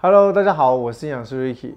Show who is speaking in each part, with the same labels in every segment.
Speaker 1: Hello，大家好，我是营养师 Ricky。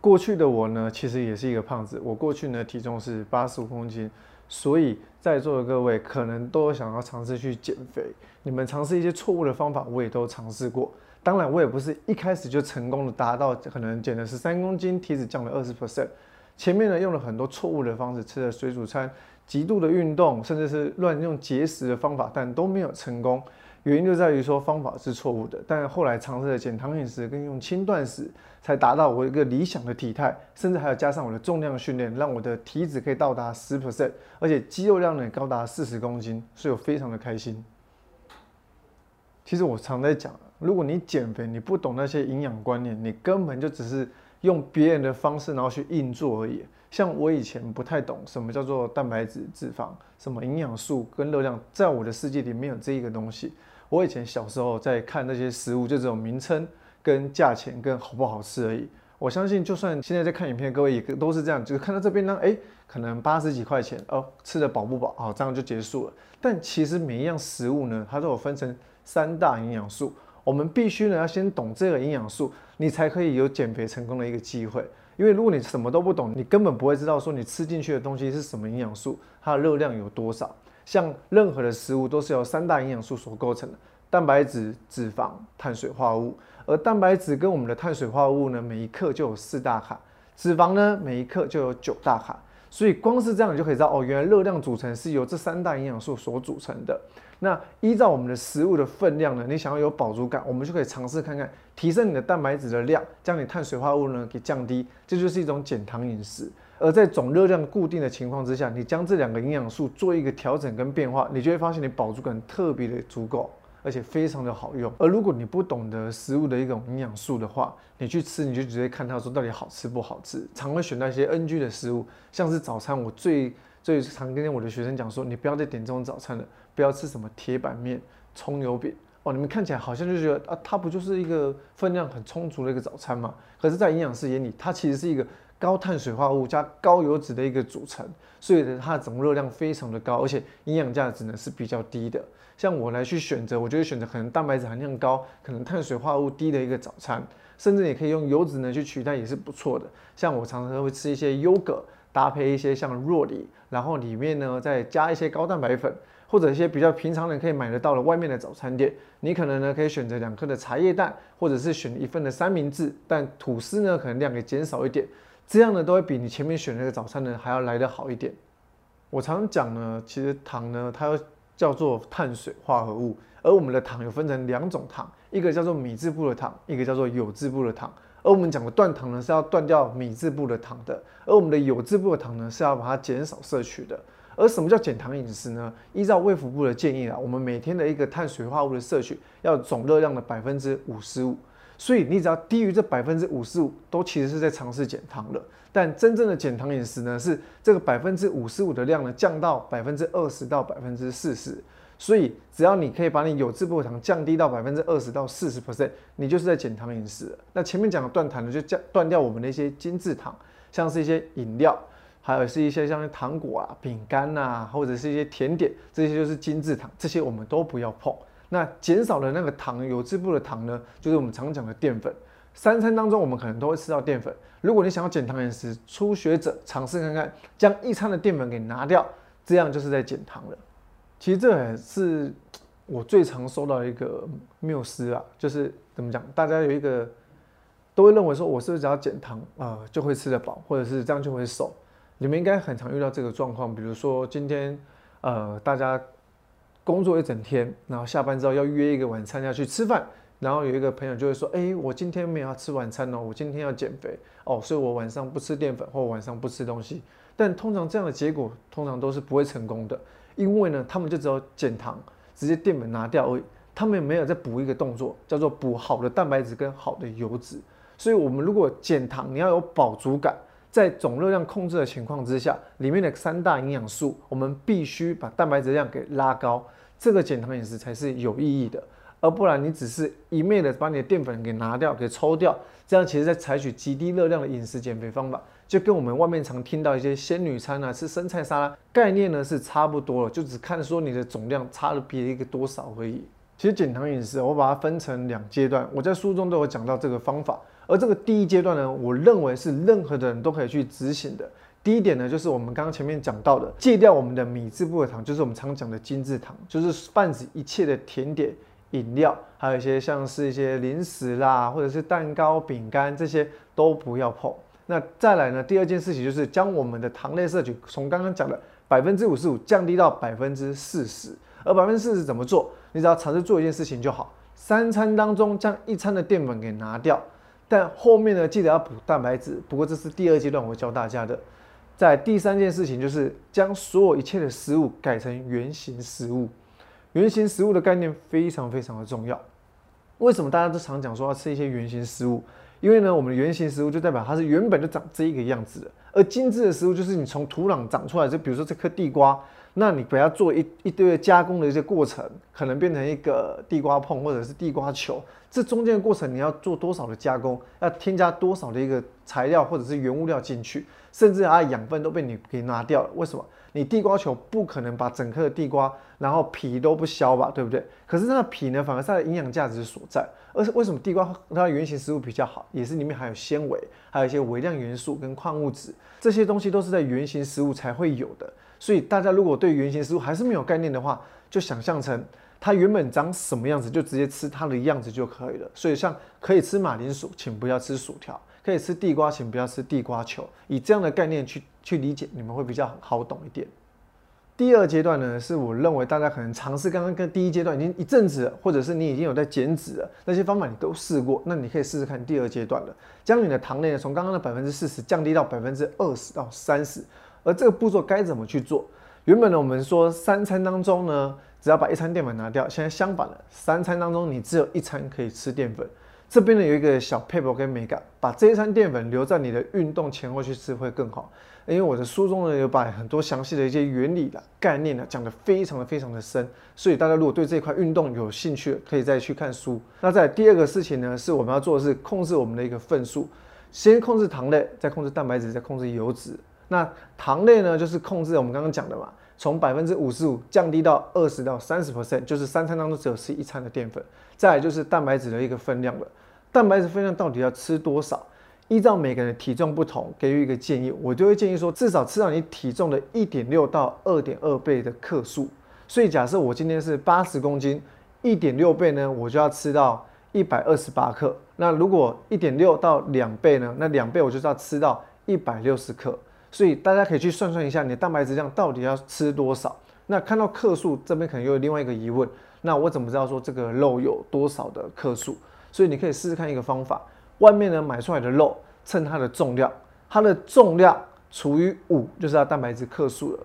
Speaker 1: 过去的我呢，其实也是一个胖子。我过去呢，体重是八十五公斤，所以在座的各位可能都想要尝试去减肥。你们尝试一些错误的方法，我也都尝试过。当然，我也不是一开始就成功的达到，可能减了十三公斤，体脂降了二十 percent。前面呢，用了很多错误的方式，吃了水煮餐，极度的运动，甚至是乱用节食的方法，但都没有成功。原因就在于说方法是错误的，但后来尝试了减糖饮食跟用轻断食，才达到我一个理想的体态，甚至还要加上我的重量训练，让我的体脂可以到达十 percent，而且肌肉量呢高达四十公斤，所以我非常的开心。其实我常在讲，如果你减肥你不懂那些营养观念，你根本就只是用别人的方式然后去硬做而已。像我以前不太懂什么叫做蛋白质、脂肪，什么营养素跟热量，在我的世界里没有这一个东西。我以前小时候在看那些食物，就只有名称、跟价钱、跟好不好吃而已。我相信，就算现在在看影片，各位也都是这样，就是看到这边呢，哎，可能八十几块钱哦，吃的饱不饱啊？这样就结束了。但其实每一样食物呢，它都有分成三大营养素，我们必须呢要先懂这个营养素，你才可以有减肥成功的一个机会。因为如果你什么都不懂，你根本不会知道说你吃进去的东西是什么营养素，它的热量有多少。像任何的食物都是由三大营养素所构成的：蛋白质、脂肪、碳水化合物。而蛋白质跟我们的碳水化合物呢，每一克就有四大卡；脂肪呢，每一克就有九大卡。所以光是这样，你就可以知道哦，原来热量组成是由这三大营养素所组成的。那依照我们的食物的分量呢，你想要有饱足感，我们就可以尝试看看提升你的蛋白质的量，将你碳水化合物呢给降低，这就是一种减糖饮食。而在总热量固定的情况之下，你将这两个营养素做一个调整跟变化，你就会发现你饱足感特别的足够，而且非常的好用。而如果你不懂得食物的一种营养素的话，你去吃你就直接看它说到底好吃不好吃，常会选到一些 NG 的食物，像是早餐，我最最常跟我的学生讲说，你不要再点这种早餐了，不要吃什么铁板面、葱油饼哦，你们看起来好像就觉得啊，它不就是一个分量很充足的一个早餐吗？可是，在营养师眼里，它其实是一个。高碳水化合物加高油脂的一个组成，所以呢它的总热量非常的高，而且营养价值呢是比较低的。像我来去选择，我就会选择可能蛋白质含量高、可能碳水化合物低的一个早餐，甚至也可以用油脂呢去取代，也是不错的。像我常常会吃一些优格，搭配一些像若梨，然后里面呢再加一些高蛋白粉，或者一些比较平常人可以买得到的外面的早餐店，你可能呢可以选择两颗的茶叶蛋，或者是选一份的三明治，但吐司呢可能量给减少一点。这样呢，都会比你前面选那个早餐呢还要来得好一点。我常讲呢，其实糖呢，它又叫做碳水化合物，而我们的糖有分成两种糖，一个叫做米字部的糖，一个叫做有字部的糖。而我们讲的断糖呢，是要断掉米字部的糖的，而我们的有字部的糖呢，是要把它减少摄取的。而什么叫减糖饮食呢？依照卫福部的建议啊，我们每天的一个碳水化合物的摄取要总热量的百分之五十五。所以你只要低于这百分之五十五，都其实是在尝试减糖了。但真正的减糖饮食呢，是这个百分之五十五的量呢降到百分之二十到百分之四十。所以只要你可以把你有质不糖降低到百分之二十到四十 percent，你就是在减糖饮食。那前面讲的断糖呢，就降断掉我们的一些精制糖，像是一些饮料，还有是一些像糖果啊、饼干呐，或者是一些甜点，这些就是精制糖，这些我们都不要碰。那减少了那个糖，有质部的糖呢，就是我们常讲的淀粉。三餐当中我们可能都会吃到淀粉。如果你想要减糖饮食，初学者尝试看看，将一餐的淀粉给拿掉，这样就是在减糖了。其实这也是我最常收到一个谬思啊，就是怎么讲，大家有一个都会认为说，我是不是只要减糖啊就会吃得饱，或者是这样就会瘦？你们应该很常遇到这个状况，比如说今天呃大家。工作一整天，然后下班之后要约一个晚餐要去吃饭，然后有一个朋友就会说：“哎，我今天没有要吃晚餐哦，我今天要减肥哦，所以我晚上不吃淀粉或晚上不吃东西。”但通常这样的结果通常都是不会成功的，因为呢，他们就只有减糖，直接淀粉拿掉而已，他们没有再补一个动作，叫做补好的蛋白质跟好的油脂。所以，我们如果减糖，你要有饱足感。在总热量控制的情况之下，里面的三大营养素，我们必须把蛋白质量给拉高，这个减糖饮食才是有意义的，而不然你只是一昧的把你的淀粉给拿掉、给抽掉，这样其实在采取极低热量的饮食减肥方法，就跟我们外面常听到一些仙女餐啊、吃生菜沙拉概念呢是差不多了，就只看说你的总量差了别一个多少而已。其实减糖饮食，我把它分成两阶段，我在书中都有讲到这个方法。而这个第一阶段呢，我认为是任何的人都可以去执行的。第一点呢，就是我们刚刚前面讲到的，戒掉我们的米字部的糖，就是我们常讲的精制糖，就是泛指一切的甜点、饮料，还有一些像是一些零食啦，或者是蛋糕、饼干这些都不要碰。那再来呢，第二件事情就是将我们的糖类摄取从刚刚讲的百分之五十五降低到百分之四十。而百分之四十怎么做？你只要尝试做一件事情就好，三餐当中将一餐的淀粉给拿掉。但后面呢，记得要补蛋白质。不过这是第二阶段我会教大家的。在第三件事情就是将所有一切的食物改成原形食物。原形食物的概念非常非常的重要。为什么大家都常讲说要吃一些原形食物？因为呢，我们的原形食物就代表它是原本就长这个样子的。而精致的食物就是你从土壤长出来，就比如说这颗地瓜。那你不要做一一堆的加工的一些过程，可能变成一个地瓜碰或者是地瓜球，这中间的过程你要做多少的加工，要添加多少的一个材料或者是原物料进去，甚至它的养分都被你给拿掉了。为什么？你地瓜球不可能把整颗的地瓜，然后皮都不削吧，对不对？可是那皮呢，反而是它的营养价值所在。而是为什么地瓜它的原型食物比较好，也是里面含有纤维，还有一些微量元素跟矿物质，这些东西都是在原型食物才会有的。所以大家如果对原型食物还是没有概念的话，就想象成它原本长什么样子，就直接吃它的样子就可以了。所以像可以吃马铃薯，请不要吃薯条；可以吃地瓜，请不要吃地瓜球。以这样的概念去去理解，你们会比较好懂一点。第二阶段呢，是我认为大家可能尝试刚刚跟第一阶段已经一阵子，或者是你已经有在减脂了，那些方法你都试过，那你可以试试看第二阶段了，将你的糖类呢从刚刚的百分之四十降低到百分之二十到三十。而这个步骤该怎么去做？原本呢，我们说三餐当中呢，只要把一餐淀粉拿掉。现在相反了，三餐当中你只有一餐可以吃淀粉。这边呢有一个小 paper 跟美感，把这一餐淀粉留在你的运动前后去吃会更好。因为我的书中呢有把很多详细的一些原理的概念呢讲得非常的非常的深，所以大家如果对这一块运动有兴趣，可以再去看书。那在第二个事情呢，是我们要做的是控制我们的一个份数，先控制糖类，再控制蛋白质，再控制油脂。那糖类呢，就是控制我们刚刚讲的嘛，从百分之五十五降低到二十到三十 percent，就是三餐当中只有吃一餐的淀粉。再来就是蛋白质的一个分量了，蛋白质分量到底要吃多少？依照每个人的体重不同，给予一个建议，我就会建议说，至少吃到你体重的一点六到二点二倍的克数。所以假设我今天是八十公斤，一点六倍呢，我就要吃到一百二十八克。那如果一点六到两倍呢，那两倍我就是要吃到一百六十克。所以大家可以去算算一下，你的蛋白质量到底要吃多少？那看到克数这边可能又有另外一个疑问，那我怎么知道说这个肉有多少的克数？所以你可以试试看一个方法，外面呢买出来的肉称它的重量，它的重量除以五就是它蛋白质克数了。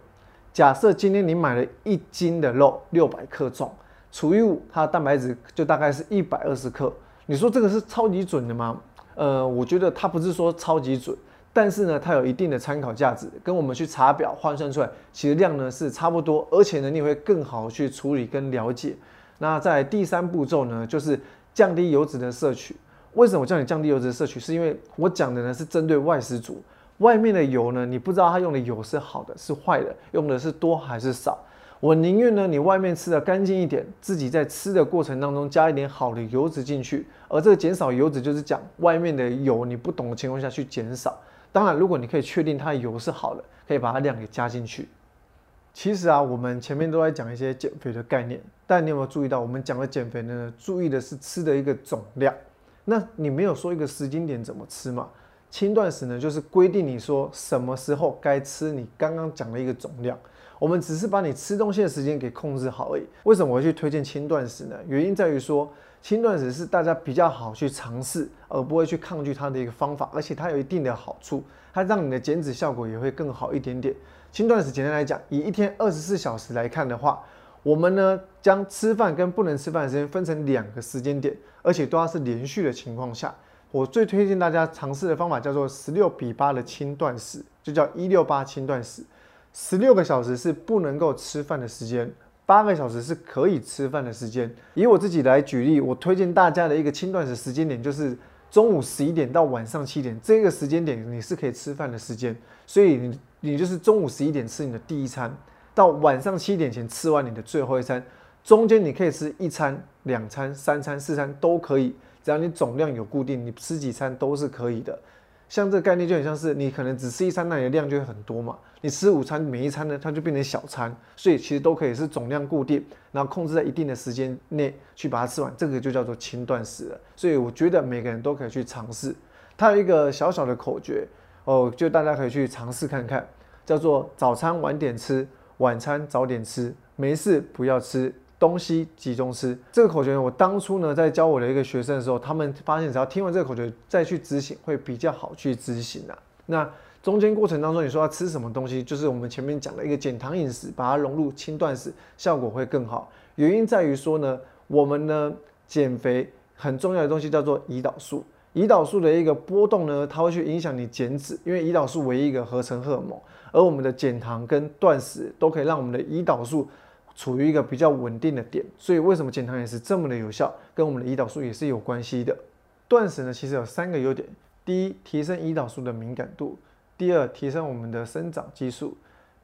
Speaker 1: 假设今天你买了一斤的肉，六百克重，除以五，它的蛋白质就大概是一百二十克。你说这个是超级准的吗？呃，我觉得它不是说超级准。但是呢，它有一定的参考价值，跟我们去查表换算出来，其实量呢是差不多，而且呢你会更好去处理跟了解。那在第三步骤呢，就是降低油脂的摄取。为什么我叫你降低油脂的摄取？是因为我讲的呢是针对外食族，外面的油呢，你不知道他用的油是好的是坏的，用的是多还是少。我宁愿呢你外面吃的干净一点，自己在吃的过程当中加一点好的油脂进去。而这个减少油脂就是讲外面的油你不懂的情况下去减少。当然，如果你可以确定它的油是好的，可以把它量给加进去。其实啊，我们前面都在讲一些减肥的概念，但你有没有注意到，我们讲的减肥呢？注意的是吃的一个总量。那你没有说一个时间点怎么吃嘛？轻断食呢，就是规定你说什么时候该吃你刚刚讲的一个总量。我们只是把你吃东西的时间给控制好而已。为什么我会去推荐轻断食呢？原因在于说。轻断食是大家比较好去尝试，而不会去抗拒它的一个方法，而且它有一定的好处，它让你的减脂效果也会更好一点点。轻断食简单来讲，以一天二十四小时来看的话，我们呢将吃饭跟不能吃饭的时间分成两个时间点，而且都要是连续的情况下。我最推荐大家尝试的方法叫做十六比八的轻断食，就叫一六八轻断食，十六个小时是不能够吃饭的时间。八个小时是可以吃饭的时间。以我自己来举例，我推荐大家的一个轻断食时间点就是中午十一点到晚上七点，这个时间点你是可以吃饭的时间。所以你你就是中午十一点吃你的第一餐，到晚上七点前吃完你的最后一餐。中间你可以吃一餐、两餐、三餐、四餐都可以，只要你总量有固定，你吃几餐都是可以的。像这个概念就很像是你可能只吃一餐，那你的量就会很多嘛。你吃午餐，每一餐呢它就变成小餐，所以其实都可以是总量固定，然后控制在一定的时间内去把它吃完，这个就叫做轻断食了。所以我觉得每个人都可以去尝试。它有一个小小的口诀哦，就大家可以去尝试看看，叫做早餐晚点吃，晚餐早点吃，没事不要吃。东西集中吃这个口诀，我当初呢在教我的一个学生的时候，他们发现只要听完这个口诀再去执行，会比较好去执行啊。那中间过程当中，你说要吃什么东西，就是我们前面讲的一个减糖饮食，把它融入轻断食，效果会更好。原因在于说呢，我们呢减肥很重要的东西叫做胰岛素，胰岛素的一个波动呢，它会去影响你减脂，因为胰岛素为一个合成荷尔蒙，而我们的减糖跟断食都可以让我们的胰岛素。处于一个比较稳定的点，所以为什么减糖饮食这么的有效，跟我们的胰岛素也是有关系的。断食呢，其实有三个优点：第一，提升胰岛素的敏感度；第二，提升我们的生长激素；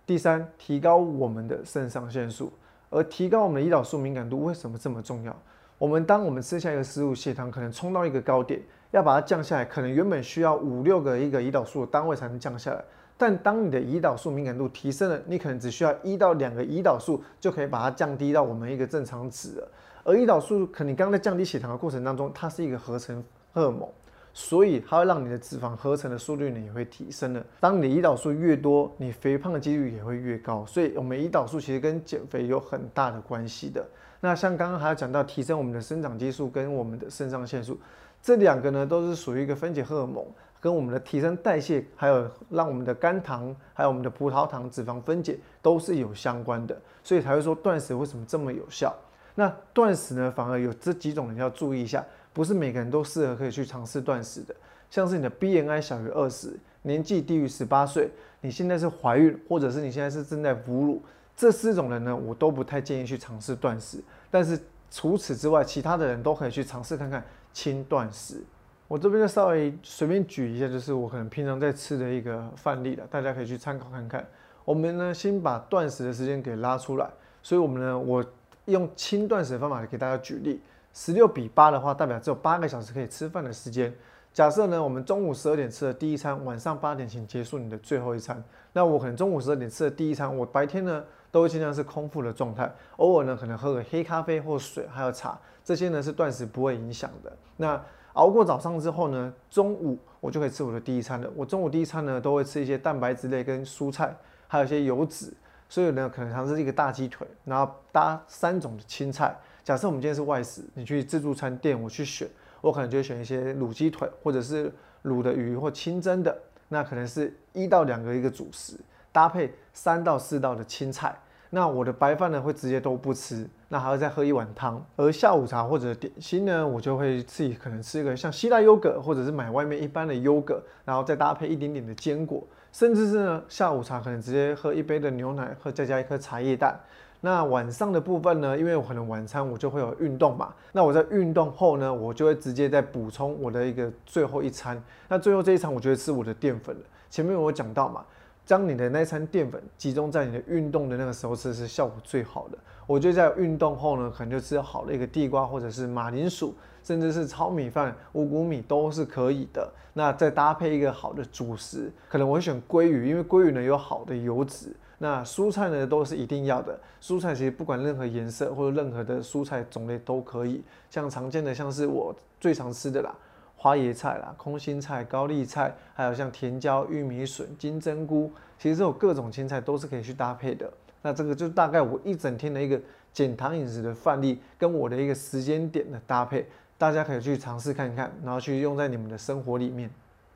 Speaker 1: 第三，提高我们的肾上腺素。而提高我们的胰岛素敏感度为什么这么重要？我们当我们吃下一个食物，血糖可能冲到一个高点，要把它降下来，可能原本需要五六个一个胰岛素的单位才能降下来。但当你的胰岛素敏感度提升了，你可能只需要一到两个胰岛素就可以把它降低到我们一个正常值了。而胰岛素，可你刚刚在降低血糖的过程当中，它是一个合成荷尔蒙，所以它会让你的脂肪合成的速率呢也会提升了。当你的胰岛素越多，你肥胖的几率也会越高。所以，我们胰岛素其实跟减肥有很大的关系的。那像刚刚还要讲到提升我们的生长激素跟我们的肾上腺素，这两个呢都是属于一个分解荷尔蒙。跟我们的提升代谢，还有让我们的肝糖，还有我们的葡萄糖脂肪分解都是有相关的，所以才会说断食为什么这么有效。那断食呢，反而有这几种人要注意一下，不是每个人都适合可以去尝试断食的。像是你的 BMI 小于二十，年纪低于十八岁，你现在是怀孕，或者是你现在是正在哺乳，这四种人呢，我都不太建议去尝试断食。但是除此之外，其他的人都可以去尝试看看轻断食。我这边就稍微随便举一下，就是我可能平常在吃的一个范例了，大家可以去参考看看。我们呢先把断食的时间给拉出来，所以我们呢我用轻断食的方法给大家举例，十六比八的话，代表只有八个小时可以吃饭的时间。假设呢我们中午十二点吃的第一餐，晚上八点请结束你的最后一餐。那我可能中午十二点吃的第一餐，我白天呢都会尽量是空腹的状态，偶尔呢可能喝个黑咖啡或水，还有茶，这些呢是断食不会影响的。那熬过早上之后呢，中午我就可以吃我的第一餐了。我中午第一餐呢，都会吃一些蛋白质类跟蔬菜，还有一些油脂。所以呢，可能尝试一个大鸡腿，然后搭三种的青菜。假设我们今天是外食，你去自助餐店，我去选，我可能就会选一些卤鸡腿，或者是卤的鱼或清蒸的。那可能是一到两个一个主食，搭配三到四道的青菜。那我的白饭呢，会直接都不吃，那还要再喝一碗汤。而下午茶或者点心呢，我就会自己可能吃一个像希腊优格，或者是买外面一般的优格，然后再搭配一点点的坚果，甚至是呢下午茶可能直接喝一杯的牛奶，和再加一颗茶叶蛋。那晚上的部分呢，因为我可能晚餐我就会有运动嘛，那我在运动后呢，我就会直接再补充我的一个最后一餐。那最后这一餐，我就会吃我的淀粉了。前面我讲到嘛。将你的那餐淀粉集中在你的运动的那个时候吃是效果最好的。我觉得在运动后呢，可能就吃好的一个地瓜或者是马铃薯，甚至是糙米饭、五谷米都是可以的。那再搭配一个好的主食，可能我会选鲑鱼，因为鲑鱼呢有好的油脂。那蔬菜呢都是一定要的，蔬菜其实不管任何颜色或者任何的蔬菜种类都可以。像常见的像是我最常吃的啦。花椰菜啦、空心菜、高丽菜，还有像甜椒、玉米笋、金针菇，其实这种各种青菜都是可以去搭配的。那这个就大概我一整天的一个减糖饮食的范例，跟我的一个时间点的搭配，大家可以去尝试看看，然后去用在你们的生活里面。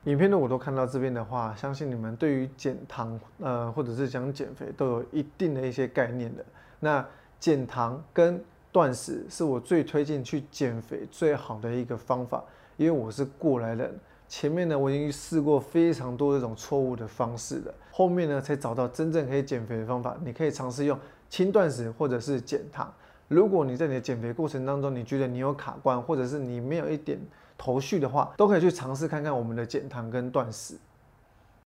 Speaker 1: 影片呢我都看到这边的话，相信你们对于减糖，呃，或者是讲减肥都有一定的一些概念的。那减糖跟断食是我最推荐去减肥最好的一个方法。因为我是过来人，前面呢我已经试过非常多这种错误的方式了，后面呢才找到真正可以减肥的方法。你可以尝试用轻断食或者是减糖。如果你在你的减肥过程当中，你觉得你有卡关，或者是你没有一点头绪的话，都可以去尝试看看我们的减糖跟断食。